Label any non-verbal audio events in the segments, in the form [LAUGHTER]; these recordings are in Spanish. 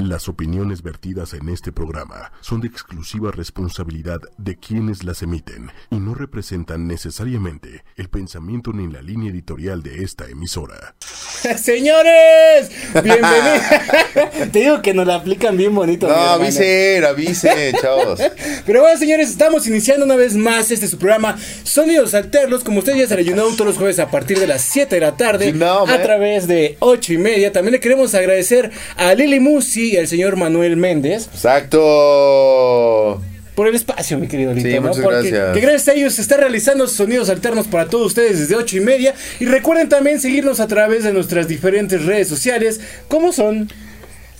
Las opiniones vertidas en este programa son de exclusiva responsabilidad de quienes las emiten y no representan necesariamente el pensamiento ni la línea editorial de esta emisora. [LAUGHS] Señores, bienvenidos. [LAUGHS] Te digo que nos la aplican bien bonito. No, avisen, avisen, [LAUGHS] chavos. Pero bueno, señores, estamos iniciando una vez más este su programa Sonidos Alternos. Como ustedes ya se le todos los jueves a partir de las 7 de la tarde a través de 8 y media. También le queremos agradecer a Lili Musi y al señor Manuel Méndez. Exacto. Por el espacio, mi querido Lito. Sí, muchas gracias. Que gracias a ellos se está realizando sonidos alternos para todos ustedes desde ocho y media. Y recuerden también seguirnos a través de nuestras diferentes redes sociales. ¿Cómo son?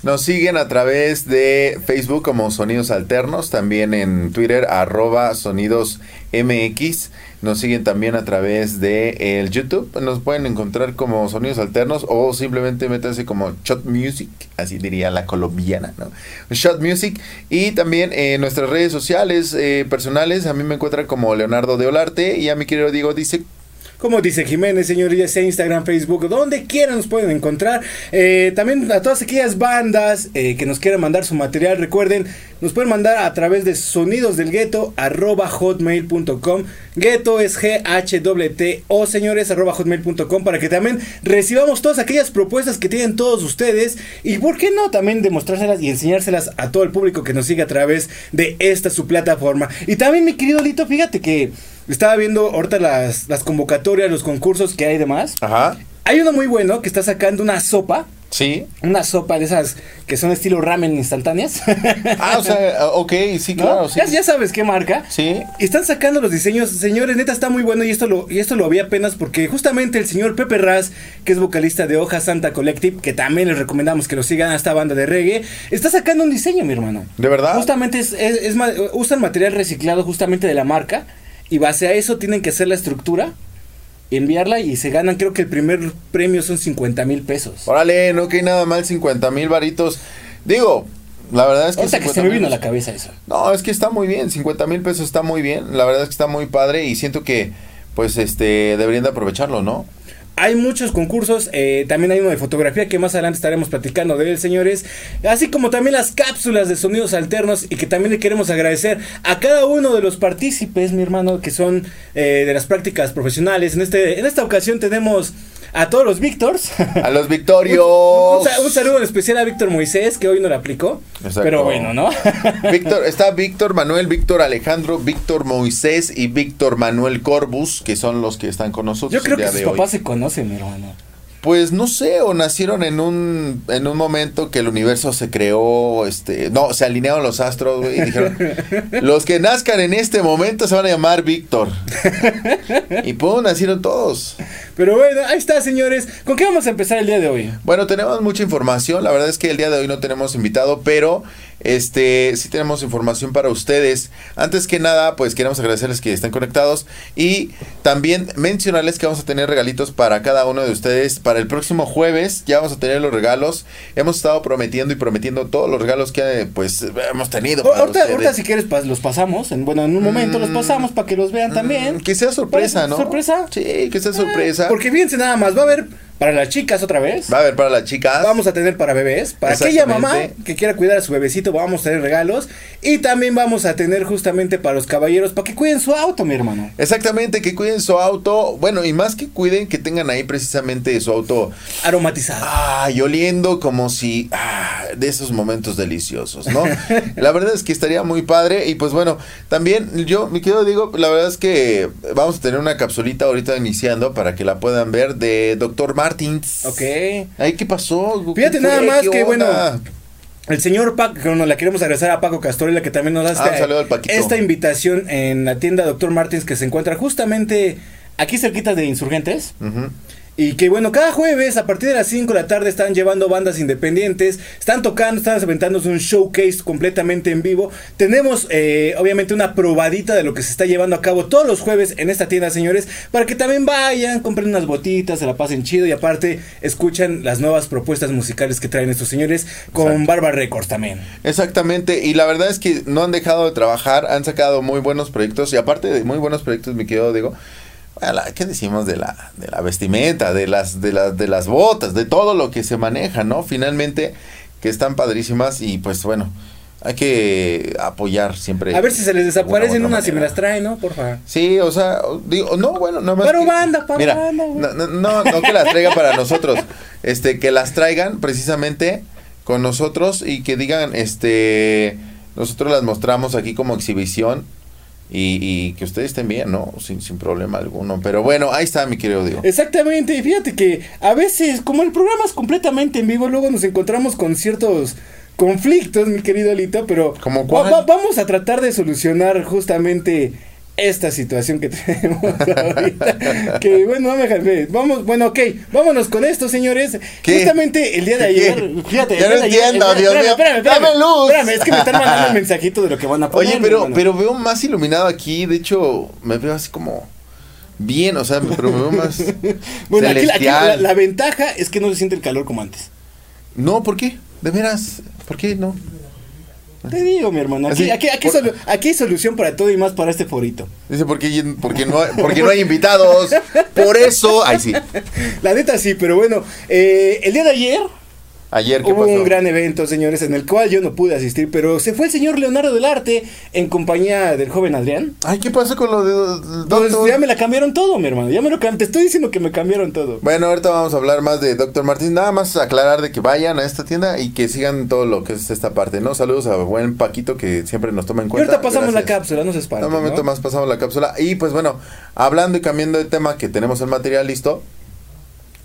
Nos siguen a través de Facebook como Sonidos Alternos, también en Twitter arroba Sonidos MX. Nos siguen también a través de el YouTube. Nos pueden encontrar como Sonidos Alternos o simplemente métanse como Shot Music, así diría la colombiana, ¿no? Shot Music. Y también en nuestras redes sociales eh, personales, a mí me encuentran como Leonardo de Olarte y a mi querido Diego dice como dice Jiménez, señorías, en Instagram, Facebook, donde quieran nos pueden encontrar. Eh, también a todas aquellas bandas eh, que nos quieran mandar su material, recuerden, nos pueden mandar a través de sonidosdelgueto arroba hotmail.com. Ghetto es G-H-T-O, señores, arroba hotmail.com para que también recibamos todas aquellas propuestas que tienen todos ustedes y, ¿por qué no? También demostrárselas y enseñárselas a todo el público que nos sigue a través de esta su plataforma. Y también, mi querido Lito, fíjate que estaba viendo ahorita las, las convocatorias, los concursos que hay demás. Ajá. Hay uno muy bueno que está sacando una sopa. Sí. Una sopa de esas que son estilo ramen instantáneas. [LAUGHS] Ah, o sea, [LAUGHS] ok, sí, claro. Sí. Ya, sabes qué marca. Sí. están sacando los diseños. Señores, neta, está muy bueno y esto lo, y esto lo vi apenas porque justamente el señor Pepe Raz, que es vocalista de Hoja Santa Collective, que también les recomendamos que lo sigan a esta banda de reggae, está sacando un diseño, mi hermano. ¿De verdad? Justamente es, es usan material reciclado justamente de la marca y base a eso tienen que hacer la estructura, enviarla y se ganan, creo que el primer premio son 50 mil pesos. Órale, no que hay nada mal 50 mil varitos. Digo, la verdad es que... O sea, que se me vino a la cabeza eso. No, es que está muy bien, 50 mil pesos está muy bien, la verdad es que está muy padre y siento que pues este deberían de aprovecharlo, ¿no? Hay muchos concursos, eh, también hay uno de fotografía que más adelante estaremos platicando de él, señores. Así como también las cápsulas de sonidos alternos y que también le queremos agradecer a cada uno de los partícipes, mi hermano, que son eh, de las prácticas profesionales. En, este, en esta ocasión tenemos a todos los Víctors. A los Victorios. un, saludo en especial a Víctor Moisés, que hoy no lo aplicó. Pero bueno, ¿no? [LAUGHS] Víctor, está Víctor Manuel, Víctor Alejandro, Víctor Moisés y Víctor Manuel Corbus, que son los que están con nosotros. Yo creo que sus papás se conocen, mi hermano. Pues no sé, o nacieron en un, en un momento que el universo se creó, este, no, se alinearon los astros, y dijeron, [LAUGHS] los que nazcan en este momento se van a llamar Víctor. [LAUGHS] y pues nacieron todos. Pero bueno, ahí está, señores. ¿Con qué vamos a empezar el día de hoy? Bueno, tenemos mucha información, la verdad es que el día de hoy no tenemos invitado, pero este, sí tenemos información para ustedes. Antes que nada, pues queremos agradecerles que estén conectados y también mencionarles que vamos a tener regalitos para cada uno de ustedes para el próximo jueves. Ya vamos a tener los regalos. Hemos estado prometiendo y prometiendo todos los regalos que pues hemos tenido. ahorita, si quieres los pasamos, en, bueno, en un momento los mm. pasamos para que los vean también. Que sea sorpresa, ¿no? ¿Sorpresa? Sí, que sea sorpresa. porque fíjense nada más, va a haber para las chicas otra vez. Va a haber para las chicas. Vamos a tener para bebés. Para aquella mamá que quiera cuidar a su bebecito, vamos a tener regalos. Y también vamos a tener justamente para los caballeros, para que cuiden su auto, mi hermano. Exactamente, que cuiden su auto. Bueno, y más que cuiden, que tengan ahí precisamente su auto aromatizado. y oliendo como si. Ah, de esos momentos deliciosos, ¿no? [LAUGHS] la verdad es que estaría muy padre. Y pues bueno, también yo, mi querido digo, la verdad es que vamos a tener una capsulita ahorita iniciando para que la puedan ver de Doctor Mar Martins. Ok. Ay, ¿qué pasó? Fíjate nada más que, bueno, el señor Paco, que nos la queremos agradecer a Paco Castorela, que también nos da ah, esta, invitación en la tienda Doctor Martins, que se encuentra justamente aquí cerquita de Insurgentes. Y que bueno, cada jueves a partir de las 5 de la tarde están llevando bandas independientes, están tocando, están aventándose un showcase completamente en vivo. Tenemos eh, obviamente una probadita de lo que se está llevando a cabo todos los jueves en esta tienda, señores, para que también vayan, compren unas botitas, se la pasen chido y aparte escuchan las nuevas propuestas musicales que traen estos señores con Barba Records también. Exactamente, y la verdad es que no han dejado de trabajar, han sacado muy buenos proyectos y aparte de muy buenos proyectos, me quedo, digo, ¿qué decimos de la, de la vestimenta, de las, de, las, de las botas, de todo lo que se maneja, ¿no? Finalmente, que están padrísimas y pues bueno, hay que apoyar siempre. A ver si se les desaparecen unas y me las traen, ¿no? Por favor. Sí, o sea, digo, no, bueno, nada más. Pero banda, para mira, banda, no, no, no, que las traiga para nosotros, este, que las traigan precisamente con nosotros y que digan, este, nosotros las mostramos aquí como exhibición y, y, que ustedes estén bien, ¿no? Sin, sin problema alguno. Pero bueno, ahí está, mi querido Diego. Exactamente, y fíjate que a veces, como el programa es completamente en vivo, luego nos encontramos con ciertos conflictos, mi querido Alito, pero ¿Como va- va- vamos a tratar de solucionar justamente esta situación que [LAUGHS] tenemos ahorita. que bueno. Vamos, bueno, ok, vámonos con esto, señores. ¿Qué? Justamente el día de ¿Qué? ayer, fíjate, Ya no ayer- entiendo, el- Dios espérame, mío. espérame, espérame, Dame luz. Espérame, es que me están mandando un [LAUGHS] mensajito de lo que van a poner. Oye, pero, pero veo más iluminado aquí. De hecho, me veo así como bien, o sea, pero me veo más [LAUGHS] bueno, aquí, la- aquí la, celestial. la ventaja es que no se siente el calor como antes. No, ¿por qué? De veras, ¿por qué no? Te digo, mi hermano, aquí, Así, aquí, aquí, por- solu- aquí hay solución para todo y más para este forito. Dice, ¿por qué, porque no, hay- porque no hay invitados? Por eso, ay sí. [LAUGHS] La neta sí, pero bueno, eh, el día de ayer Ayer, ¿qué hubo pasó? un gran evento, señores, en el cual yo no pude asistir, pero se fue el señor Leonardo del Arte en compañía del joven Adrián. Ay, ¿qué pasó con lo de Pues ya me la cambiaron todo, mi hermano, ya me lo te estoy diciendo que me cambiaron todo. Bueno, ahorita vamos a hablar más de Doctor Martín. Nada más aclarar de que vayan a esta tienda y que sigan todo lo que es esta parte, ¿no? Saludos a buen Paquito que siempre nos toma en Y cuenta. ahorita pasamos la cápsula, no se espanten, Un momento ¿no? más pasamos la cápsula. Y pues bueno, hablando y cambiando de tema, que tenemos el material listo,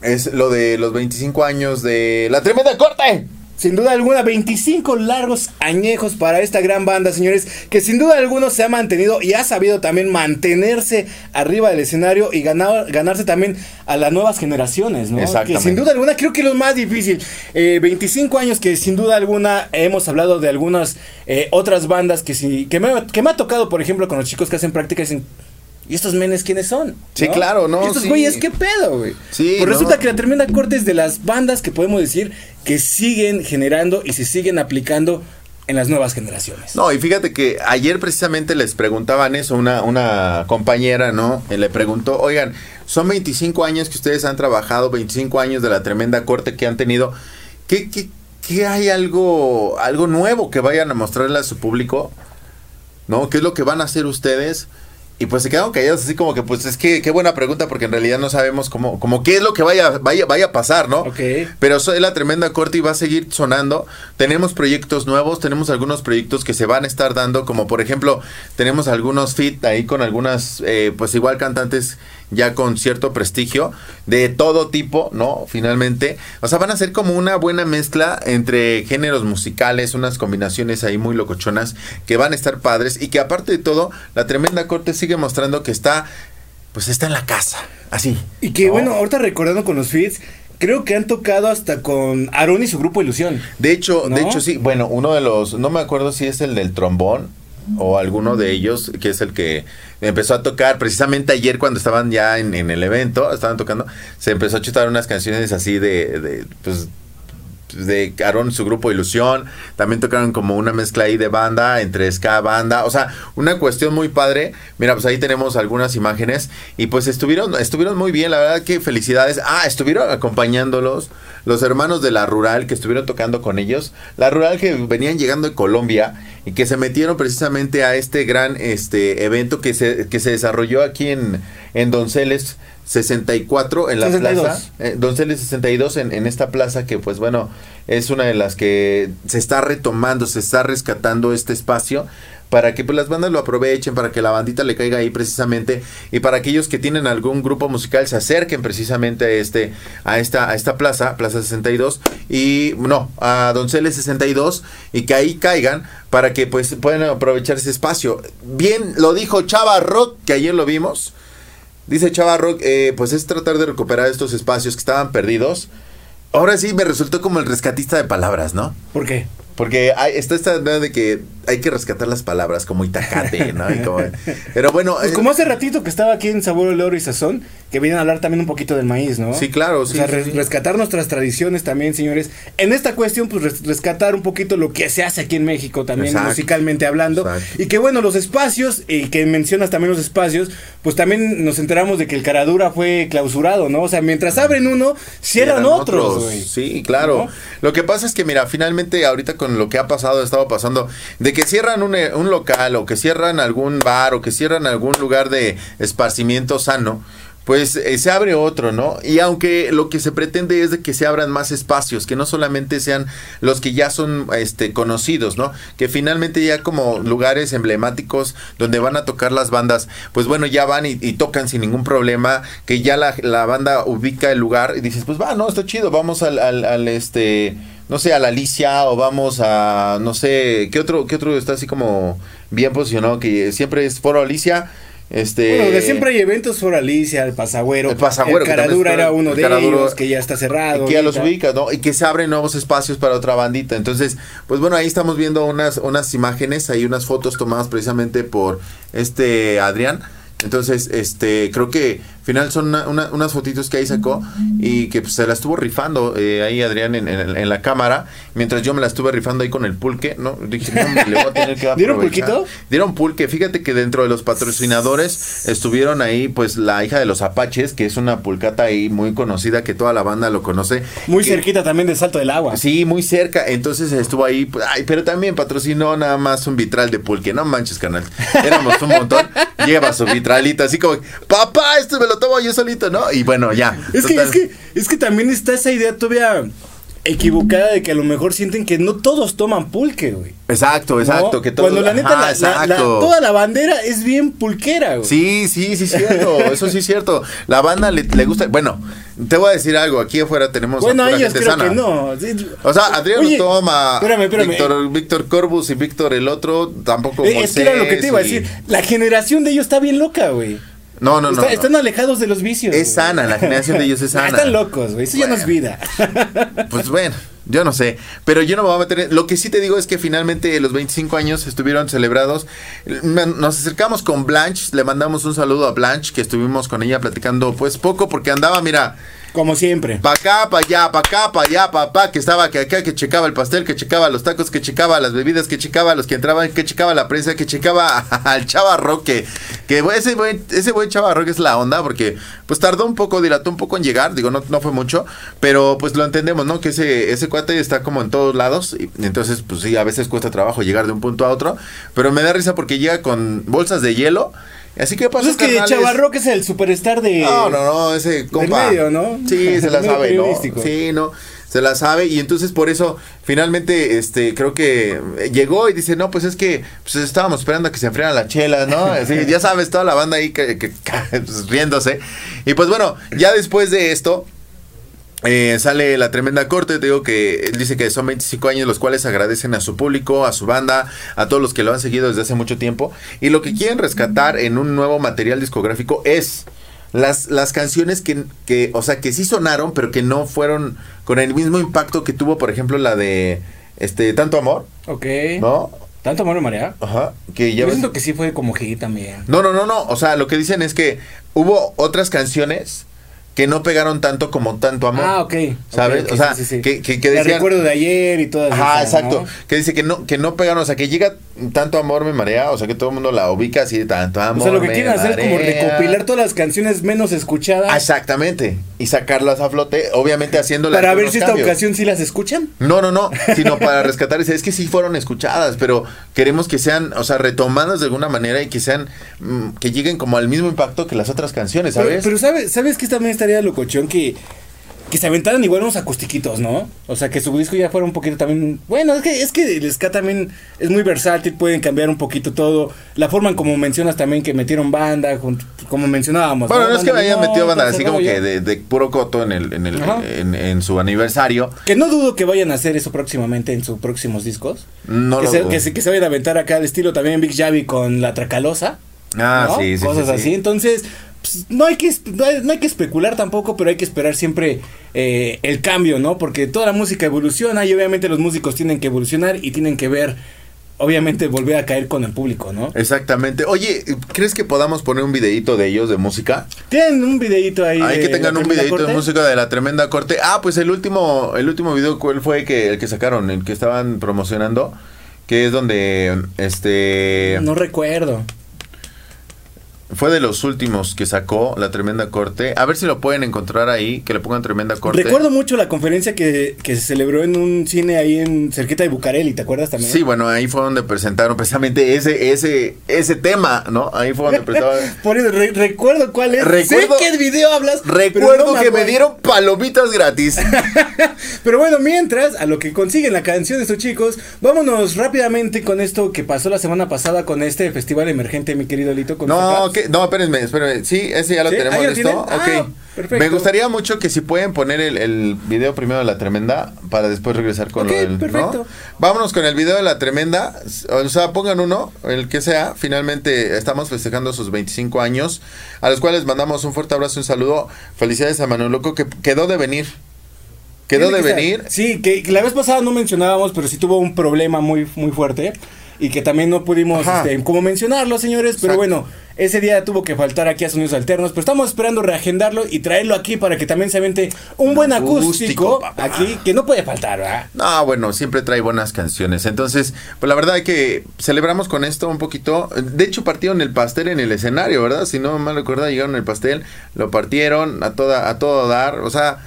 es lo de los 25 años de la tremenda corte. Sin duda alguna, 25 largos añejos para esta gran banda, señores, que sin duda alguna se ha mantenido y ha sabido también mantenerse arriba del escenario y ganar, ganarse también a las nuevas generaciones, ¿no? Que sin duda alguna creo que lo más difícil. Eh, 25 años que sin duda alguna hemos hablado de algunas eh, otras bandas que, sí, que, me, que me ha tocado, por ejemplo, con los chicos que hacen práctica y dicen... ¿Y estos menes quiénes son? Sí, claro, ¿no? ¿Y estos Sí. güeyes qué pedo, güey? Sí, Pues ¿no? resulta que la Tremenda Corte es de las bandas que podemos decir que siguen generando y se siguen aplicando en las nuevas generaciones. No, y fíjate que ayer precisamente les preguntaban eso, una, una compañera, ¿no? Le preguntó, oigan, son 25 años que ustedes han trabajado, 25 años de la tremenda corte que han tenido. ¿Qué, qué, qué hay algo, algo nuevo que vayan a mostrarle a su público? ¿No? ¿Qué es lo que van a hacer ustedes? Y pues se quedaron callados así como que, pues es que qué buena pregunta porque en realidad no sabemos cómo, como qué es lo que vaya, vaya, vaya a pasar, ¿no? Ok. Pero soy la tremenda corte y va a seguir sonando. Tenemos proyectos nuevos, tenemos algunos proyectos que se van a estar dando, como por ejemplo, tenemos algunos fit ahí con algunas, eh, pues igual cantantes ya con cierto prestigio, de todo tipo, ¿no? Finalmente. O sea, van a ser como una buena mezcla entre géneros musicales, unas combinaciones ahí muy locochonas que van a estar padres y que aparte de todo, la tremenda corte sigue mostrando que está, pues está en la casa, así. Y que ¿no? bueno, ahorita recordando con los feeds, creo que han tocado hasta con Aaron y su grupo Ilusión. De hecho, de hecho sí, bueno, uno de los, no me acuerdo si es el del trombón o alguno de ellos, que es el que empezó a tocar precisamente ayer cuando estaban ya en, el evento, estaban tocando, se empezó a chutar unas canciones así de, pues de Aaron, su grupo Ilusión, también tocaron como una mezcla ahí de banda, entre ska, banda, o sea, una cuestión muy padre. Mira, pues ahí tenemos algunas imágenes y pues estuvieron, estuvieron muy bien, la verdad que felicidades. Ah, estuvieron acompañándolos los hermanos de la Rural que estuvieron tocando con ellos, la Rural que venían llegando de Colombia que se metieron precisamente a este gran este evento que se, que se desarrolló aquí en, en Donceles 64 en la 62. plaza. Eh, Donceles 62 en, en esta plaza que pues bueno es una de las que se está retomando, se está rescatando este espacio para que pues, las bandas lo aprovechen, para que la bandita le caiga ahí precisamente y para aquellos que tienen algún grupo musical se acerquen precisamente a este a esta a esta plaza, Plaza 62 y no, a Donceles 62 y que ahí caigan para que pues puedan aprovechar ese espacio. Bien lo dijo Chava Rock que ayer lo vimos. Dice Chava Rock, eh, pues es tratar de recuperar estos espacios que estaban perdidos. Ahora sí me resultó como el rescatista de palabras, ¿no? ¿Por qué? Porque hay, está esta idea de que hay que rescatar las palabras como itacate, ¿no? Y como- pero bueno, Pues eh, como hace ratito que estaba aquí en Sabor, Olor y Sazón, que vienen a hablar también un poquito del maíz, ¿no? Sí, claro, O sí, sea, sí, re- sí. rescatar nuestras tradiciones también, señores. En esta cuestión, pues res- rescatar un poquito lo que se hace aquí en México también, Exacto. musicalmente hablando. Exacto. Y que bueno, los espacios, y que mencionas también los espacios, pues también nos enteramos de que el Caradura fue clausurado, ¿no? O sea, mientras abren uno, cierran, otros, güey. Sí, claro. ¿No? Lo que pasa es que, mira, finalmente ahorita con lo que ha pasado, ha estado pasando, de que cierran un, eh, un local o que cierran algún bar o que cierran algún lugar de esparcimiento sano. Pues eh, se abre otro, ¿no? Y aunque lo que se pretende es de que se abran más espacios, que no solamente sean los que ya son este conocidos, ¿no? Que finalmente ya como lugares emblemáticos donde van a tocar las bandas, pues bueno, ya van y, y tocan sin ningún problema, que ya la, la banda ubica el lugar y dices, pues va, no, está chido, vamos al, al, al, este, no sé, a la Alicia o vamos a, no sé, ¿qué otro, qué otro está así como bien posicionado? Que siempre es Foro Alicia. Este, Bueno, de siempre hay eventos por Alicia, el Pasagüero. El Pasagüero, que Caradura era uno el de Caradura- ellos, que ya está cerrado. que ya los ubica, ¿no? Y que se abren nuevos espacios para otra bandita. Entonces, pues bueno, ahí estamos viendo unas, unas imágenes, hay unas fotos tomadas precisamente por este Adrián. Entonces, este, creo que final son una- una- unas fotitos que ahí sacó y que pues, se la estuvo rifando eh, ahí Adrián en, en- en la cámara, mientras yo me la estuve rifando ahí con el pulque, ¿no? Dije, no, me le voy a tener que [LAUGHS] ¿Dieron pulquito? Dieron pulque. Fíjate que dentro de los patrocinadores estuvieron ahí, pues, la hija de los Apaches, que es una pulcata ahí muy conocida, que toda la banda lo conoce. Muy Que- cerquita también del Salto del Agua. Sí, muy cerca. Entonces estuvo ahí. pues, ay, pero también patrocinó nada más un vitral de pulque. No manches, canal. Éramos un montón. Lleva su vitralito, así como, papá, esto me lo tomo yo solito, ¿no? Y bueno, ya. Es que, es que, es que también está esa idea todavía equivocada de que a lo mejor sienten que no todos toman pulque, güey. Exacto, exacto. ¿no? Que Cuando la neta, Ajá, la- la- toda la bandera es bien pulquera, güey. Sí, sí, sí, cierto. [LAUGHS] Eso sí es cierto. La banda le, le gusta. Bueno, te voy a decir algo. Aquí afuera tenemos. a Bueno, pura ellos gente creo sana. que no. Sí. O sea, Adrián Oye, toma. Espérame, espérame. Víctor, Víctor Corbus y Víctor el otro tampoco. Eh, es que era lo que te iba a decir. La generación de ellos está bien loca, güey. No, no, no. Está- no. Están alejados de los vicios. Es güey. sana, la generación de ellos es [LAUGHS] sana. Están locos, güey. Eso ya no es vida. [LAUGHS] Pues bueno, yo no sé. Pero yo no me voy a meter. Lo que sí te digo es que finalmente los 25 años estuvieron celebrados. Nos acercamos con Blanche. Le mandamos un saludo a Blanche, que estuvimos con ella platicando, pues poco, porque andaba, mira. Como siempre. Pa' acá, pa' allá, pa' acá, pa' allá, pa' pa' que estaba que acá, que checaba el pastel, que checaba los tacos, que checaba las bebidas, que checaba los que entraban, que checaba la prensa, que checaba [LAUGHS] al chavarro, que, que ese buen, ese buen chavarro que es la onda, porque pues tardó un poco, dilató un poco en llegar, digo, no, no fue mucho, pero pues lo entendemos, ¿no? Que ese, ese cuate está como en todos lados, y entonces pues sí, a veces cuesta trabajo llegar de un punto a otro, pero me da risa porque llega con bolsas de hielo, así que Pues pasa es que Chavarroque es el superstar de. no, no, no, ese compa. medio, ¿no? Sí, [LAUGHS] se la sabe, ¿no? Sí, no. Se la sabe y entonces por eso finalmente este creo que eh, llegó y dice, "No, pues es que pues estábamos esperando a que se enfriaran las chelas, ¿no?" [LAUGHS] Así, ya sabes, toda la banda ahí que, que- [LAUGHS] pues, riéndose. Y pues bueno, ya después de esto eh, sale la tremenda corte, te digo que dice que son 25 años los cuales agradecen a su público, a su banda, a todos los que lo han seguido desde hace mucho tiempo y lo que quieren rescatar en un nuevo material discográfico es las, las canciones que, que, o sea, que sí sonaron, pero que no fueron con el mismo impacto que tuvo, por ejemplo, la de este Tanto Amor, Ok. ¿no? ¿Tanto amor y marea? Ajá, que ya Yo ves- siento que sí fue como hit también. No, no, no, no, o sea, lo que dicen es que hubo otras canciones que no pegaron tanto como Tanto Amor. Ah, ok. ¿Sabes? O sea, sí, sí, sí. que, que, que El decían- recuerdo de ayer y todas Ajá, esas, exacto. ¿no? Que dice que no, que no pegaron, o sea, que llega tanto amor me marea, o sea, que todo el mundo la ubica así de tanto amor. O sea, lo que quieren hacer es como recopilar todas las canciones menos escuchadas Exactamente. Y sacarlas a flote, obviamente haciéndolas. para ver si esta cambios. ocasión sí las escuchan. No, no, no, [LAUGHS] sino para rescatar, es que sí fueron escuchadas, pero queremos que sean, o sea, retomadas de alguna manera y que sean, mm, que lleguen como al mismo impacto que las otras canciones, Pero, ¿sabes? pero ¿sabes, ¿sabes que también estaría locochón que, que se aventaran igual unos acustiquitos, ¿no? O sea, que su disco ya fuera un poquito también... Bueno, es que, es que el ska también es muy versátil, pueden cambiar un poquito todo. La forma en como mencionas también que metieron banda, como mencionábamos. bueno, no es que me hayan metido banda, así como rollo. que de, de puro coto en el, en el, en, en su aniversario. Que no dudo que vayan a hacer eso próximamente en sus próximos discos. No que, lo se, dudo. que, se, que se vayan a aventar acá al estilo también Big Javi con la Tracalosa. Ah, ¿no? sí, sí, Cosas sí, sí. así. Entonces, pues, no, hay que, no, hay, no hay que especular tampoco, pero hay que esperar siempre eh, el cambio, ¿no? Porque toda la música evoluciona y obviamente los músicos tienen que evolucionar y tienen que ver obviamente volver a caer con el público, ¿no? Exactamente. Oye, ¿crees que podamos poner un videito de ellos de música? Tienen un videito ahí. Hay que tengan un videito de música de la tremenda corte. Ah, pues el último, el último video, ¿cuál fue que, el que sacaron? El que estaban promocionando. Que es donde, este... No recuerdo. Fue de los últimos que sacó la tremenda corte. A ver si lo pueden encontrar ahí, que le pongan tremenda corte. Recuerdo mucho la conferencia que, que se celebró en un cine ahí en cerquita de Bucareli, ¿te acuerdas también? Sí, bueno, ahí fue donde presentaron precisamente ese, ese, ese tema, ¿no? Ahí fue donde presentaban. [LAUGHS] Por eso, re- recuerdo cuál es. Recuerdo- sé qué video hablas. Recuerdo no que me dieron palomitas gratis. [LAUGHS] Pero bueno, mientras, a lo que consiguen la canción de estos chicos, vámonos rápidamente con esto que pasó la semana pasada con este festival emergente, mi querido Lito. Con No. No, espérenme, espérenme. Sí, ese ya lo ¿Sí? tenemos ¿Ah, lo listo. Ah, ok. perfecto. Me gustaría mucho que si pueden poner el, el video primero de la tremenda para después regresar con Ok, lo del. ¿no? perfecto. Vámonos con el video de la tremenda. O sea, pongan uno, el que sea. Finalmente estamos festejando sus 25 años, a los cuales mandamos un fuerte abrazo un saludo. Felicidades a Manuel Loco, que quedó de venir. Quedó de que venir. Sí, que que la vez pasada no mencionábamos, pero sí tuvo un problema muy, muy fuerte. Y que también no pudimos, este, como mencionarlo, señores. Pero Exacto. bueno, ese día tuvo que faltar aquí a Sonidos Alternos. Pero estamos esperando reagendarlo y traerlo aquí para que también se aviente un buen Acústico, aquí, que no puede faltar, ¿verdad? No, bueno, siempre trae buenas canciones. Entonces, pues la verdad es que celebramos con esto un poquito. De hecho, partieron el pastel en el escenario, ¿verdad? Si no mal recuerdo, llegaron el pastel, lo partieron a toda a todo dar. O sea,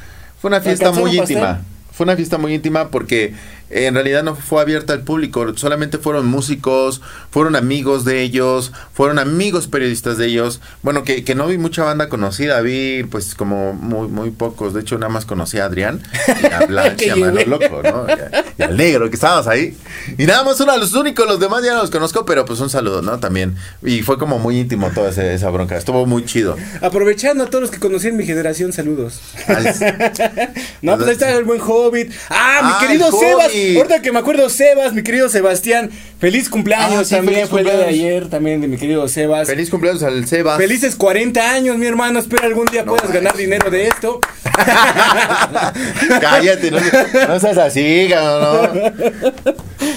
fue una fiesta ¿Alcanzaron muy pastel? íntima. Fue una fiesta muy íntima porque en realidad no fue abierta al público, solamente fueron músicos, fueron amigos de ellos, fueron amigos periodistas de ellos. Bueno, que, que no vi mucha banda conocida, vi pues como muy, muy pocos. De hecho, nada más conocí a Adrián y a [LAUGHS] Blanche y a llevé. Loco, ¿no? Y, a- y al negro que estábamos ahí. Y nada más uno de los únicos, los demás ya no los conozco, pero pues un saludo, ¿no? También. Y fue como muy íntimo toda ese- esa bronca. Estuvo muy chido. Aprovechando a todos los que conocí en mi generación, saludos. Al- [LAUGHS] No, pues ahí está el buen Hobbit. Ah, mi Ah, querido Sebas. Ahorita que me acuerdo, Sebas, mi querido Sebastián. Feliz cumpleaños Ah, sí, también. feliz fue el día de cumpleaños. ayer también de mi querido Sebas. Feliz cumpleaños al Sebas. Felices 40 años, mi hermano. Espero algún día No puedas ganar dinero de esto. [LAUGHS] Cállate, no, no seas así, cabrón, no.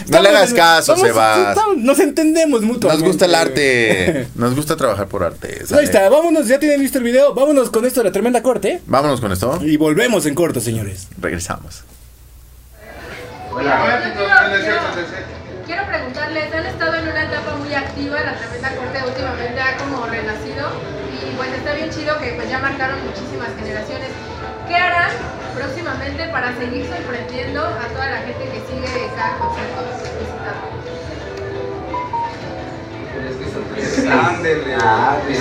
No le hagas caso, Vamos, Sebas. estamos- Nos entendemos Nos mutuamente. gusta el arte. Nos gusta trabajar por arte. Ahí está, vámonos, ya tienen listo el video. Vámonos con esto de la tremenda corte. Vámonos con esto. Y volvemos en corto, señores. Regresamos. Quiero preguntarles, han estado en una etapa muy activa, la tremenda corte últimamente ha como renacido y pues está bien chido que pues ya marcaron muchísimas generaciones. ¿Qué harán próximamente para seguir sorprendiendo a toda la gente que sigue cada concierto visitando? Ah, pues,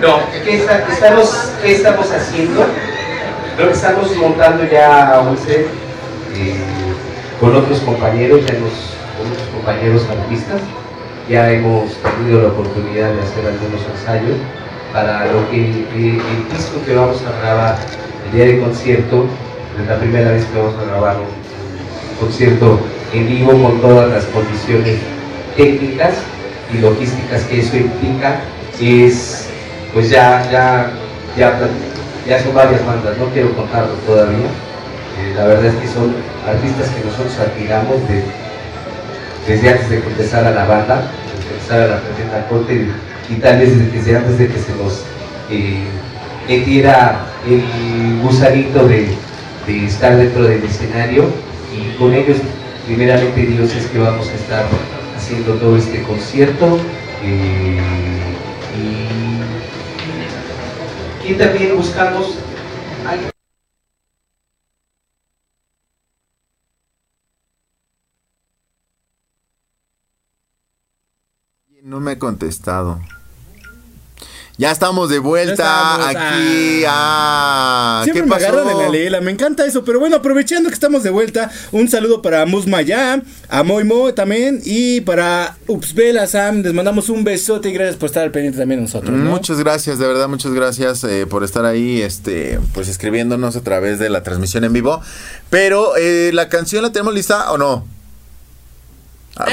No, ¿qué, está- qué estamos, ¿qué estamos haciendo? Creo que estamos montando ya un set eh, con otros compañeros, ya nos, con otros compañeros artistas. Ya hemos tenido la oportunidad de hacer algunos ensayos para lo que el disco que vamos a grabar el día de concierto, es la primera vez que vamos a grabar un concierto en vivo con todas las condiciones técnicas y logísticas que eso implica es pues ya ya ya ya son varias bandas no quiero contarlo todavía Eh, la verdad es que son artistas que nosotros admiramos de- desde antes de que empezara la banda desde que empezara la tremenda corte y, tal vez desde, antes de que se nos eh, metiera el gusanito de, estar dentro del escenario y con ellos primeramente Dios es que vamos a estar haciendo todo este concierto eh, y también buscamos No me ha contestado. Ya estamos de vuelta estamos, aquí. Ah, Siempre ¿qué me pasó? agarran en la lela, me encanta eso. Pero bueno, aprovechando que estamos de vuelta, un saludo para Musmaya, a Moimo también y para Upsbela Sam. Les mandamos un besote y gracias por estar al pendiente también nosotros. ¿no? Muchas gracias, de verdad, muchas gracias eh, por estar ahí, este, pues escribiéndonos a través de la transmisión en vivo. Pero, eh, ¿la canción la tenemos lista o no? Ah,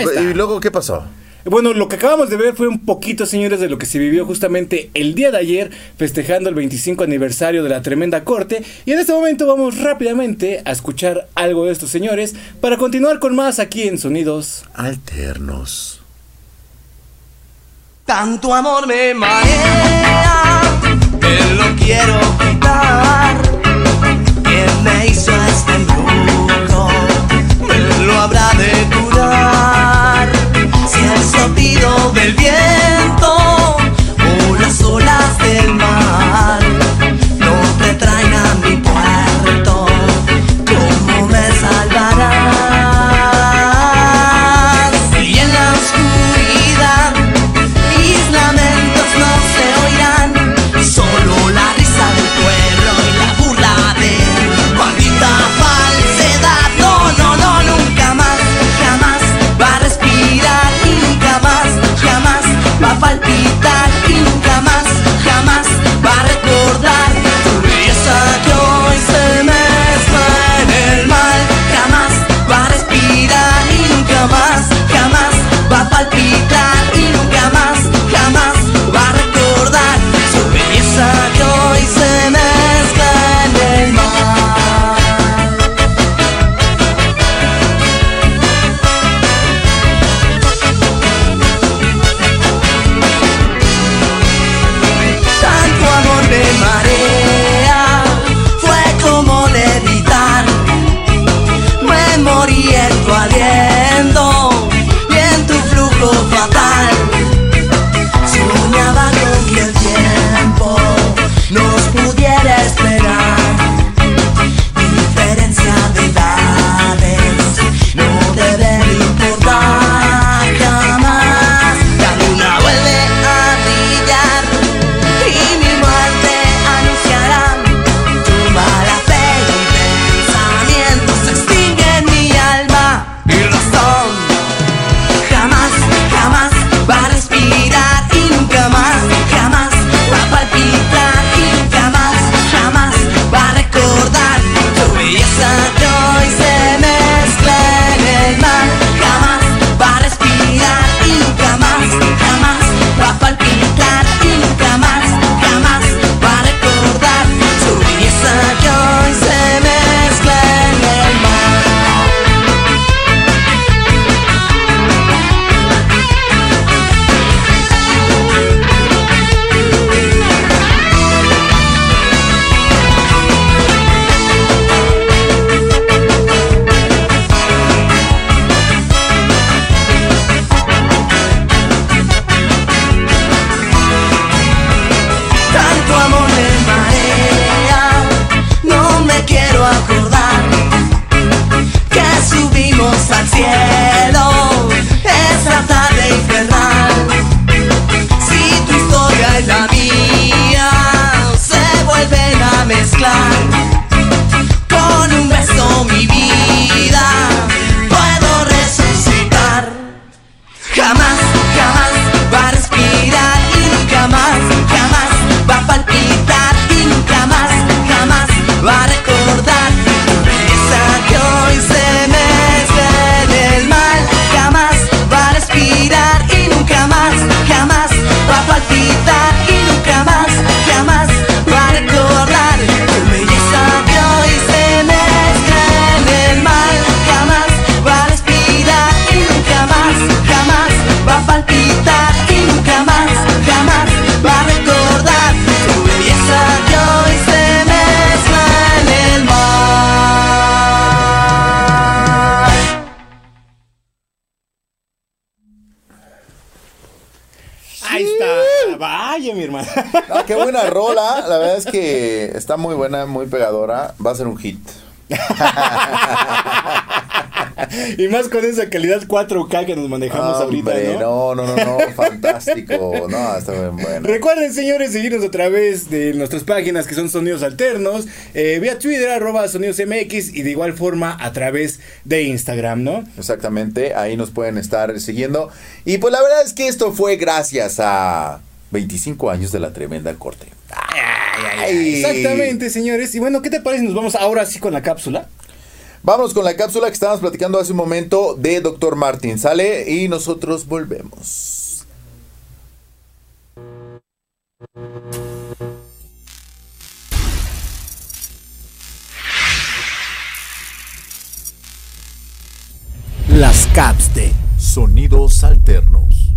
bueno, lo que acabamos de ver fue un poquito, señores, de lo que se vivió justamente el día de ayer, festejando el 25 aniversario de la tremenda corte. Y en este momento vamos rápidamente a escuchar algo de estos señores para continuar con más aquí en Sonidos Alternos. Tanto amor me marea, que lo quiero quitar. Que me hizo este bruto, me lo habrá de curar sea del viento o las olas del mar. la verdad es que está muy buena, muy pegadora. Va a ser un hit. [LAUGHS] y más con esa calidad 4K que nos manejamos ah, ahorita. ¿no? no, no, no, no fantástico. No, está bien bueno. Recuerden, señores, seguirnos a través de nuestras páginas que son Sonidos Alternos, eh, vía Twitter, arroba Sonidos MX y de igual forma a través de Instagram, ¿no? Exactamente, ahí nos pueden estar siguiendo. Y pues la verdad es que esto fue gracias a 25 años de la tremenda corte. ¡Ah! Exactamente, señores. Y bueno, ¿qué te parece? Nos vamos ahora sí con la cápsula. Vamos con la cápsula que estábamos platicando hace un momento de Dr. Martin. Sale y nosotros volvemos. Las caps de Sonidos Alternos.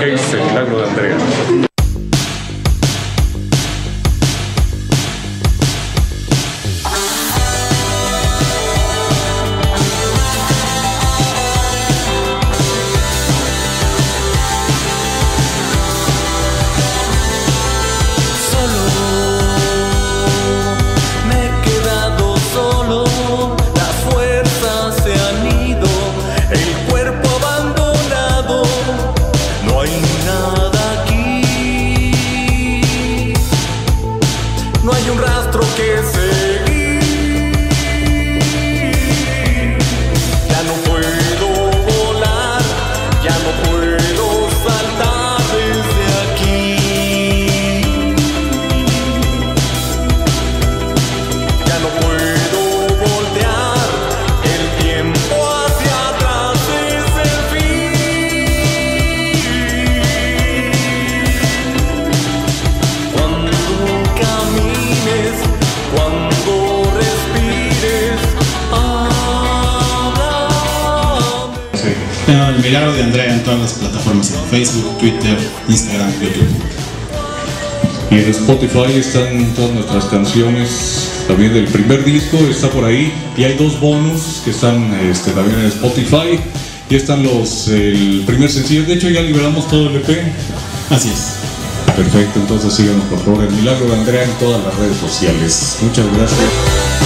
Facebook, Spotify están todas nuestras canciones, también del primer disco está por ahí. Y hay dos bonus que están este, también en Spotify. Y están los, el primer sencillo, de hecho ya liberamos todo el EP. Así es. Perfecto, entonces síganos por favor. El Milagro de Andrea en todas las redes sociales. Muchas gracias.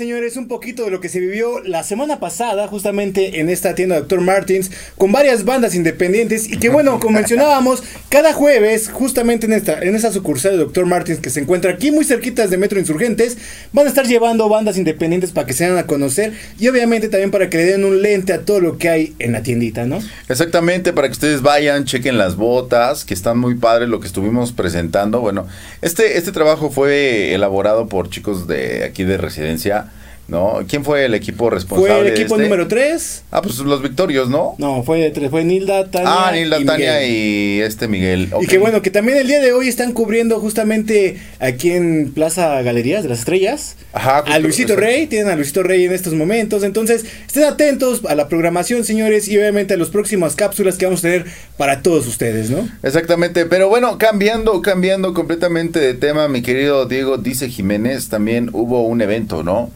Señores, un poquito de lo que se vivió la semana pasada, justamente en esta tienda Dr. Martins, con varias bandas independientes. Y que bueno, como mencionábamos, cada jueves, justamente en esta, en esa sucursal de Dr. Martins que se encuentra aquí muy cerquitas de Metro Insurgentes, van a estar llevando bandas independientes para que se den a conocer y obviamente también para que le den un lente a todo lo que hay en la tiendita, ¿no? Exactamente, para que ustedes vayan, chequen las botas, que están muy padres lo que estuvimos presentando. Bueno, este, este trabajo fue elaborado por chicos de aquí de residencia ¿no? ¿Quién fue el equipo responsable? Fue el equipo de este? número 3. Ah, pues los victorios, ¿no? No, fue, fue Nilda, Tania. Ah, Nilda, y Tania Miguel. y este Miguel. Y que bueno, que también el día de hoy están cubriendo justamente aquí en Plaza Galerías de las Estrellas. Ajá, a Luisito. Rey, tienen a Luisito Rey en estos momentos. Entonces, estén atentos a la programación, señores, y obviamente a las próximas cápsulas que vamos a tener para todos ustedes, ¿no? Exactamente, pero bueno, cambiando, cambiando completamente de tema, mi querido Diego Dice Jiménez, también hubo un evento, ¿no?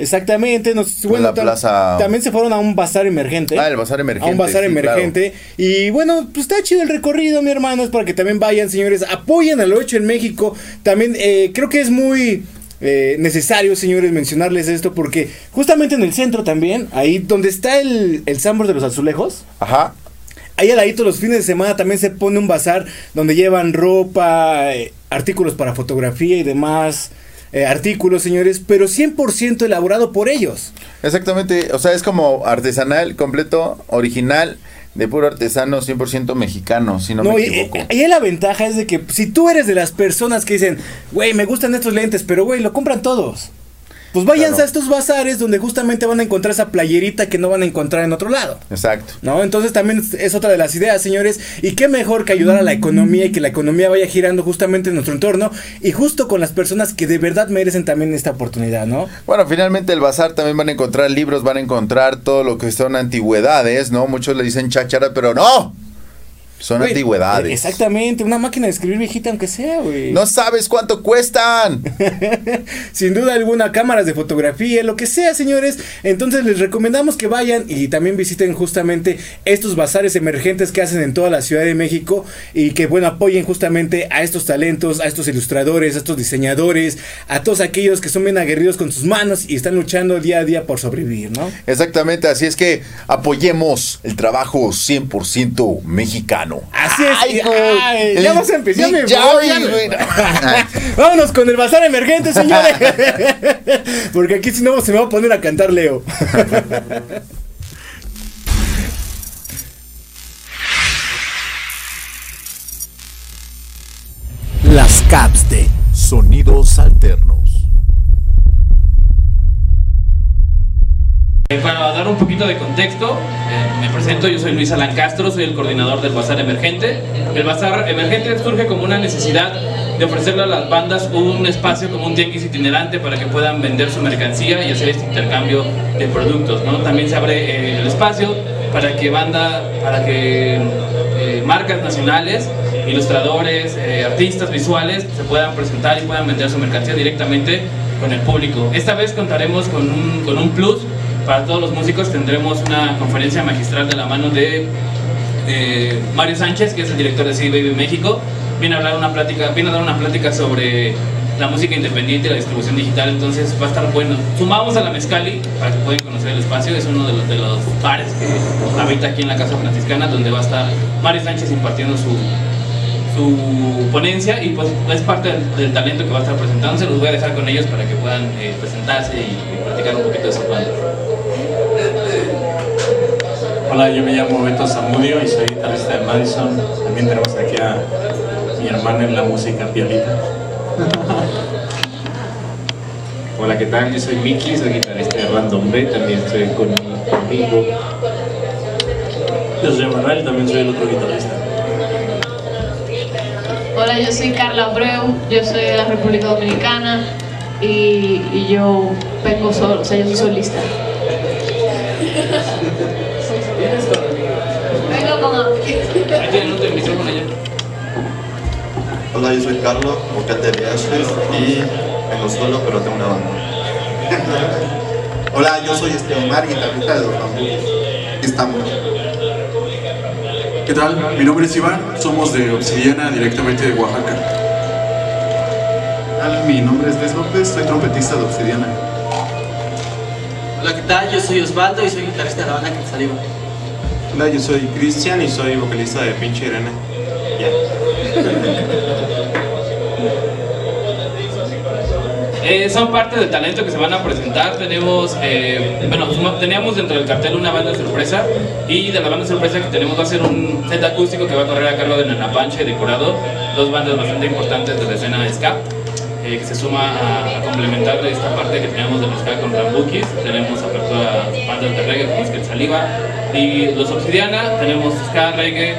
Exactamente, nos, En bueno, la tam- plaza- también se fueron a un bazar emergente. Ah, el bazar emergente. A un bazar sí, emergente. Y bueno, pues está chido el recorrido, mi hermano. Es para que también vayan, señores. Apoyen al 8 en México. También eh, creo que es muy eh, necesario, señores, mencionarles esto. Porque justamente en el centro también, ahí donde está el, el Sambor de los Azulejos. Ajá. Ahí al ladito los fines de semana también se pone un bazar donde llevan ropa, eh, artículos para fotografía y demás. Eh, artículos, señores, pero 100% elaborado por ellos. Exactamente, o sea, es como artesanal, completo, original, de puro artesano, 100% mexicano, si no, me y- equivoco. Y, ahí la ventaja es de que si tú eres de las personas que dicen, güey, me gustan estos lentes, pero güey, lo compran todos. Pues váyanse Claro. a estos bazares donde justamente van a encontrar esa playerita que no van a encontrar en otro lado. Exacto. ¿No? Entonces también es- es otra de las ideas, señores. Y qué mejor que ayudar a la economía y que la economía vaya girando justamente en nuestro entorno y justo con las personas que de verdad merecen también esta oportunidad, ¿no? Bueno, finalmente el bazar también van a encontrar libros, van a encontrar todo lo que son antigüedades, ¿no? Muchos le dicen cháchara, pero no. Son Güey, antigüedades. Exactamente, una máquina de escribir viejita aunque sea, güey. No sabes cuánto cuestan. [LAUGHS] Sin duda alguna, cámaras de fotografía, lo que sea, señores. Entonces les recomendamos que vayan y también visiten justamente estos bazares emergentes que hacen en toda la Ciudad de México y que, bueno, apoyen justamente a estos talentos, a estos ilustradores, a estos diseñadores, a todos aquellos que son bien aguerridos con sus manos y están luchando día a día por sobrevivir, ¿no? Exactamente, así es que apoyemos el trabajo 100% mexicano. Así es. Ay, ay, ya vamos a empezar, ya- güey. [LAUGHS] Vámonos con el bazar emergente, señores. [LAUGHS] Porque aquí si no se me va a poner a cantar Leo. Las caps de sonidos alternos. Para dar un poquito de contexto, eh, me presento, yo soy Luis Alan Castro, soy el coordinador del Bazar Emergente. El Bazar Emergente surge como una necesidad de ofrecerle a las bandas un espacio como un tianguis itinerante para que puedan vender su mercancía y hacer este intercambio de productos. ¿no? También se abre eh, el espacio para que banda, para que eh, marcas nacionales, ilustradores, eh, artistas visuales se puedan presentar y puedan vender su mercancía directamente con el público. Esta vez contaremos con un, con un plus para todos los músicos. Tendremos una conferencia magistral de la mano de eh, Mario Sánchez, que es el director de CD Baby México. Viene a, hablar una plática, viene a dar una plática sobre la música independiente y la distribución digital, entonces va a estar bueno. Sumamos a la Mezcali para que puedan conocer el espacio, es uno de los, de los bares que habita aquí en la Casa Franciscana, donde va a estar Mario Sánchez impartiendo su, su ponencia y pues es parte del, talento que va a estar presentándose. Los voy a dejar con ellos para que puedan eh, presentarse y, y platicar un poquito de sus bandas. Hola, yo me llamo Beto Zamudio y soy guitarrista de Madison. También tenemos aquí a mi hermana en la música, Piolita. Hola, ¿qué tal? Yo soy Miki, soy guitarrista de Random B, también estoy con- conmigo. Yo soy Manuel, también soy el otro guitarrista. Hola, yo soy Carla Abreu, yo soy de la República Dominicana y, y yo vengo solo, o sea, yo soy solista. [LAUGHS] Vengo con Ahí tienen otro micrófono ya. Hola, yo soy Carlos, vocal de VH y vengo solo, pero tengo una banda. Hola, yo soy este Omar, guitarrista de los. Aquí estamos. ¿Qué tal? Mi nombre es Iván, somos de Obsidiana, directamente de Oaxaca. Hola, Mi nombre es Des López, soy trompetista de Obsidiana. Hola, ¿qué tal? Yo soy Osvaldo y soy guitarrista de la banda Quetzaliba. Yo soy Cristian y soy vocalista de Pinche Irene. [LAUGHS] Eh, son parte del talento que se van a presentar. Tenemos, eh, bueno, teníamos dentro del cartel una banda sorpresa y de la banda sorpresa que tenemos va a ser un set acústico que va a correr a cargo de Nana Pancha y Decorado, dos bandas bastante importantes de la escena de ska. Eh, que se suma a, complementar esta parte que teníamos del ska con Rambukis. Tenemos apertura bandas de reggae como es Saliva y los Obsidiana. Tenemos ska, reggae,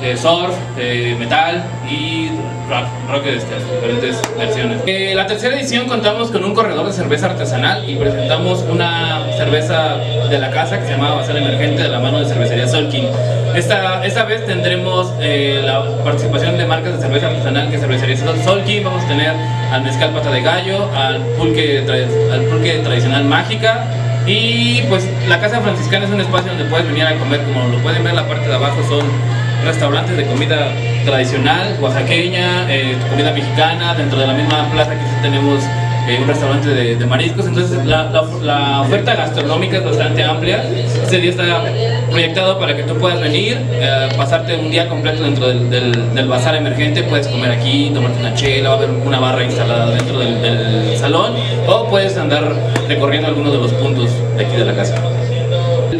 de surf, de metal y rock, rock de estas diferentes versiones. En la tercera edición contamos con un corredor de cerveza artesanal y presentamos una cerveza de la casa que se llama Bazar Emergente de la mano de cervecería Solking. Esta, esta vez tendremos eh, la participación de marcas de cerveza artesanal que cervecería Solking. Vamos a tener al mezcal pata de gallo, al pulque, al pulque tradicional mágica y pues la Casa Franciscana es un espacio donde puedes venir a comer, como lo pueden ver la parte de abajo son restaurantes de comida tradicional, oaxaqueña, eh, comida mexicana, dentro de la misma plaza que tenemos eh, un restaurante de, mariscos, entonces la, oferta gastronómica es bastante amplia, este día está proyectado para que tú puedas venir, eh, pasarte un día completo dentro del, bazar emergente, puedes comer aquí, tomarte una chela, va a haber una barra instalada dentro del, del salón, o puedes andar recorriendo algunos de los puntos de aquí de la casa.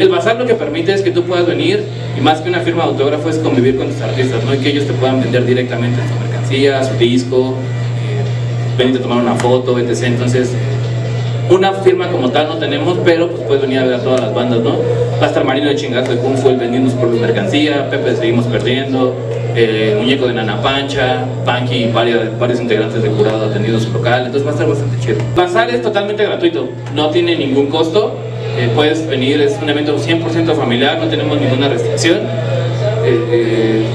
El bazar lo que permite es que tú puedas venir y más que una firma de autógrafo es convivir con tus artistas, ¿no? Y que ellos te puedan vender directamente su mercancía, su disco, venir a tomar una foto, etc. Entonces, una firma como tal no tenemos, pero pues puedes venir a ver a todas las bandas, ¿no? Va a estar Marino de Chingazo de Kung Fu vendiendo por mercancía, Pepe Seguimos Perdiendo, eh, Muñeco de Nana Pancha, Panky y varios, varios integrantes de Curado atendiendo su local, entonces va a estar bastante chido. Bazar es totalmente gratuito, no tiene ningún costo, eh, puedes venir, es un evento 100% familiar, no tenemos ninguna restricción. Eh, eh,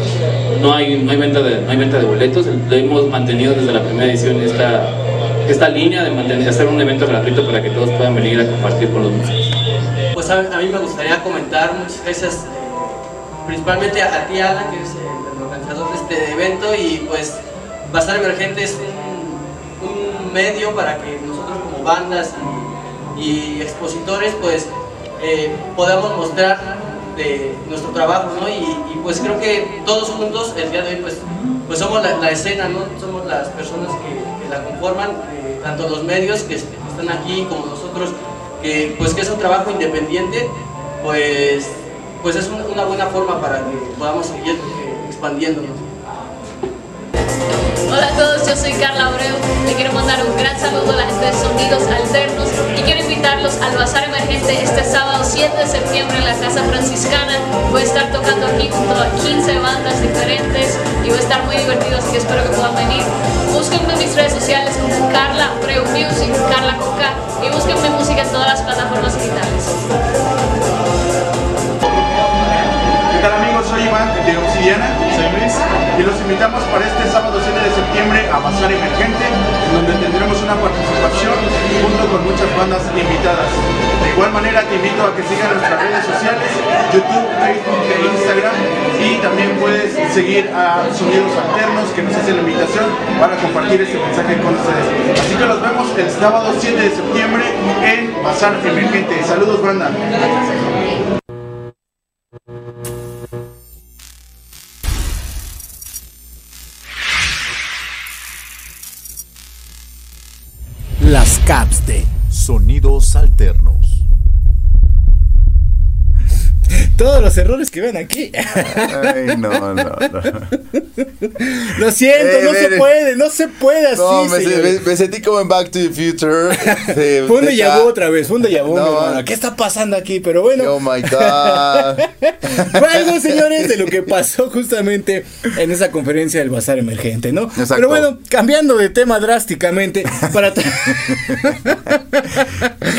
no, hay, no, hay venta de, no hay venta de boletos, hemos mantenido desde la primera edición esta, esta línea de mantener, hacer un evento gratuito para que todos puedan venir a compartir con los músicos. Pues a, mí me gustaría comentar muchas gracias principalmente a, ti Alan, que es el, organizador de este evento y pues Bazar Emergente es un, medio para que nosotros como bandas y y expositores pues eh, podamos mostrar de nuestro trabajo ¿no? y, pues creo que todos juntos el día de hoy pues, pues somos la, escena, ¿no? somos las personas que, la conforman, eh, tanto los medios que, están aquí como nosotros, que pues que es un trabajo independiente, pues, pues es una, buena forma para que podamos seguir eh, expandiéndonos. Hola a todos, yo soy Carla Abreu. Le quiero mandar un gran saludo a la gente de Sonidos Alternos y quiero invitarlos al Bazar Emergente este sábado 7 de septiembre en la Casa Franciscana. Voy a estar tocando aquí junto a 15 bandas diferentes y voy a estar muy divertido, así que espero que puedan venir. Búsquenme en mis redes sociales como Carla Abreu Music, Carla Coca y búsquenme música en todas las plataformas digitales. De Obsidiana, soy Luis y los invitamos para este sábado 7 de septiembre a Bazar Emergente, en donde tendremos una participación junto con muchas bandas invitadas. De igual manera te invito a que sigan nuestras redes sociales, YouTube, Facebook e Instagram y también puedes seguir a Sonidos Alternos que nos hacen la invitación para compartir este mensaje con ustedes. Así que los vemos el sábado 7 de septiembre en Bazar Emergente. Saludos banda. Alternos. Todos los errores que ven aquí. Ay, no, no, no. [LAUGHS] Lo siento, no se puede, no se puede así. No, me, sentí como en Back to the Future. [LAUGHS] fue un déjà otra vez, fue un déjà vu, ¿Qué está pasando aquí? Pero bueno. Oh my God. [LAUGHS] fue algo, señores, de lo que pasó justamente en esa conferencia del Bazar Emergente, ¿no? Exacto. Pero bueno, cambiando de tema drásticamente, para,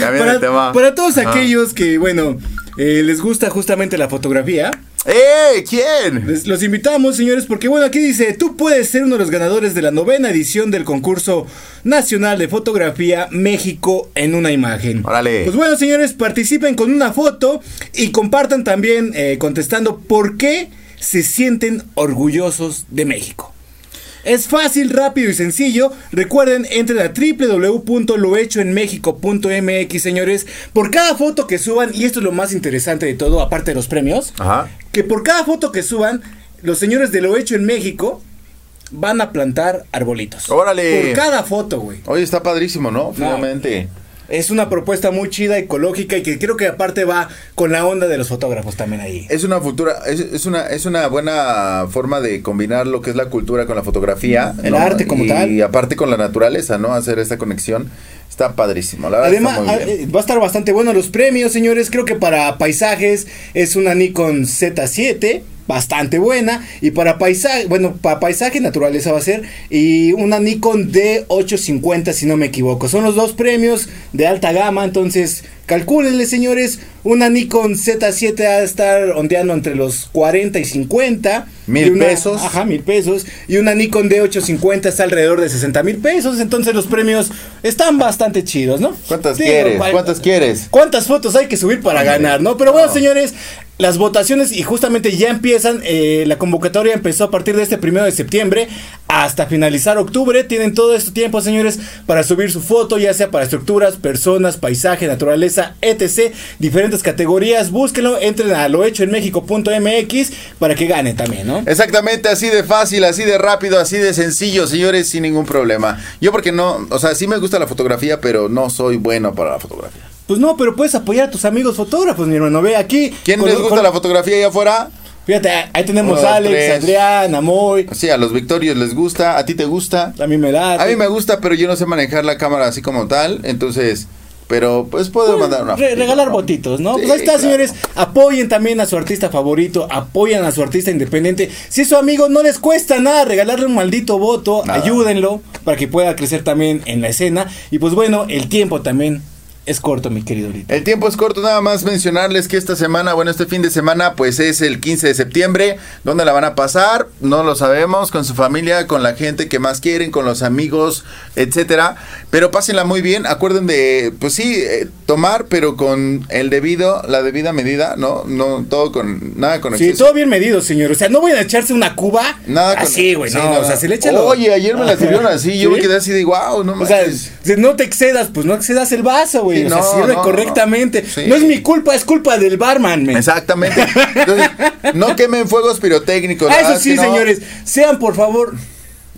para, para todos aquellos que, bueno. Eh, les gusta justamente la fotografía, ¡Eh! ¿Quién? Les- los invitamos, señores, porque bueno, aquí dice, tú puedes ser uno de los ganadores de la novena edición del concurso nacional de fotografía México en una imagen. Órale. Pues bueno, señores, participen con una foto y compartan también eh, contestando por qué se sienten orgullosos de México. Es fácil, rápido y sencillo. Recuerden, entren a www.lohechoenmexico.mx, señores. Por cada foto que suban, y esto es lo más interesante de todo, aparte de los premios, Ajá. que por cada foto que suban, los señores de Lo Hecho en México van a plantar arbolitos. Órale. Por cada foto, güey. Oye, está padrísimo, ¿no? Finalmente. Es una propuesta muy chida, ecológica y que creo que aparte va con la onda de los fotógrafos también ahí. Es una futura, es, es una, es una buena forma de combinar lo que es la cultura con la fotografía. El ¿no? arte como y, tal. Y aparte con la naturaleza, ¿no? Hacer esta conexión. Está padrísimo. La verdad Además, está muy bien. eh, va a estar bastante bueno los premios, señores. Creo que para paisajes es una Nikon Z7, bastante buena. Y para paisaje, bueno, para paisaje naturaleza va a ser. Y una Nikon D850, si no me equivoco. Son los dos premios de alta gama. Entonces, calcúlenle, señores. Una Nikon Z7 va a estar ondeando entre los 40 y 50. Mil Y una- pesos. Ajá, mil pesos. Y una Nikon D850 está alrededor de 60 mil pesos. Entonces, los premios están bastante chidos, ¿no? ¿Cuántas Digo, quieres? ¿Cuántas quieres? ¿Cuántas fotos hay que subir para ganar, no? Pero bueno, señores, las votaciones y justamente ya empiezan. eh, la convocatoria empezó a partir de este primero de septiembre hasta finalizar octubre. Tienen todo este tiempo, señores, para subir su foto, ya sea para estructuras, personas, paisaje, naturaleza, etc. Diferentes categorías. Búsquenlo, entren a lohechoenmexico.mx para que ganen también, ¿no? Exactamente, así de fácil, así de rápido, así de sencillo, señores, sin ningún problema. Yo porque no, o sea, sí me gusta la fotografía, pero no soy bueno para la fotografía. Pues no, pero puedes apoyar a tus amigos fotógrafos, mi hermano. Ve aquí. ¿Quién con- les gusta con- la fotografía allá afuera? Fíjate, ahí tenemos Uno, a Alex, tres. Adrián, Amoy. Sí, a los Victorios les gusta, a ti te gusta. A mí me da. A mí me gusta, pero yo no sé manejar la cámara así como tal, entonces, pero pues puedo mandar una Re- regalar botitos, ¿no? Sí, pues ahí está, claro. señores. Apoyen también a su artista favorito, apoyan a su artista independiente. Si es su amigo, no les cuesta nada regalarle un maldito voto, Nada. ayúdenlo para que pueda crecer también en la escena. Y pues bueno, el tiempo también es corto, mi querido Lito. El tiempo es corto, nada más mencionarles que esta semana, bueno, este fin de semana, pues es el 15 de septiembre. ¿Dónde la van a pasar? No lo sabemos, con su familia, con la gente que más quieren, con los amigos, etcétera. Pero pásenla muy bien. Acuerden de, pues sí, eh, tomar, pero con el debido, la debida medida, ¿no? No, todo con, nada con Sí, exceso. todo bien medido, señor. O sea, no voy a echarse una cuba. Nada con- así, güey. sí, no, no. o sea, se le echa lo- Oye, ayer me la sirvieron así, yo me quedé así de, "Guau, no O sea, manches". si no te excedas, pues no excedas el vaso, güey. Sí, o sea, no, sirve no, correctamente. no. Sí. No es mi culpa, es culpa del barman, men. Exactamente. Entonces, [LAUGHS] no quemen fuegos pirotécnicos. Ah, eso sí, señores. Sean, por favor,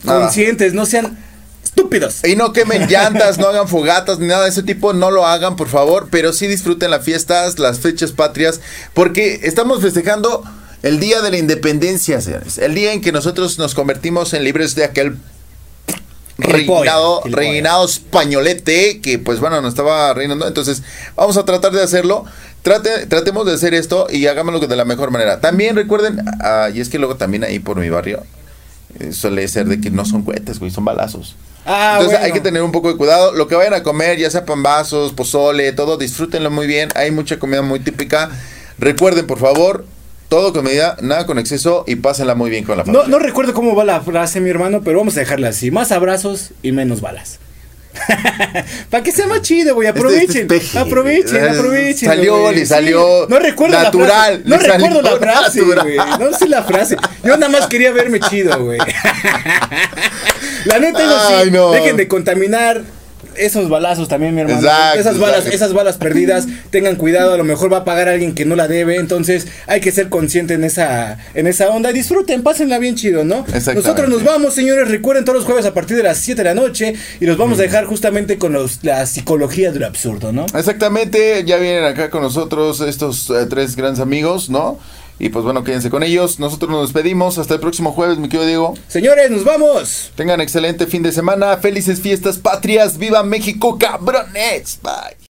Nada. conscientes, no sean estúpidos. Y no quemen llantas, no hagan fogatas ni nada de ese tipo, no lo hagan, por favor, pero sí disfruten las fiestas, las fechas patrias, porque estamos festejando el Día de la Independencia, señores. El día en que nosotros nos convertimos en libres de aquel reinado, reinado españolete que pues bueno nos estaba reinando entonces vamos a tratar de hacerlo Trate, tratemos de hacer esto y hagámoslo de la mejor manera también recuerden ah, y es que luego también ahí por mi barrio eh, suele ser de que no son cohetes güey son balazos Ah, entonces bueno. hay que tener un poco de cuidado. Lo que vayan a comer, ya sea pambazos, pozole, todo, disfrútenlo muy bien. Hay mucha comida muy típica. Recuerden, por favor, todo con medida, nada con exceso y pásenla muy bien con la familia. No, no recuerdo cómo va la frase, mi hermano, pero vamos a dejarla así. Más abrazos y menos balas. [LAUGHS] Para que sea más chido, güey. Aprovechen. Este- este aprovechen, Eh, aprovechen. salió, le salió No recuerdo natural, la frase. No recuerdo la frase, güey. No sé la frase. Yo nada más quería verme chido, güey. [LAUGHS] la neta, eso sí. Ay, no. Dejen de contaminar. Esos balazos también, mi hermano. Exacto, esas balas, exacto. esas balas perdidas, tengan cuidado, a lo mejor va a pagar alguien que no la debe, entonces hay que ser consciente en esa, en esa onda. Disfruten, pásenla bien chido, ¿no? Nosotros nos vamos, señores. Recuerden todos los jueves a partir de las 7 de la noche y los vamos a dejar justamente con los, la psicología del absurdo, ¿no? Exactamente, ya vienen acá con nosotros estos eh, tres grandes amigos, ¿no? Y pues bueno, quédense con ellos. Nosotros nos despedimos. Hasta el próximo jueves, mi querido Diego. Señores, nos vamos. Tengan excelente fin de semana. Felices fiestas patrias. ¡Viva México, cabrones! Bye.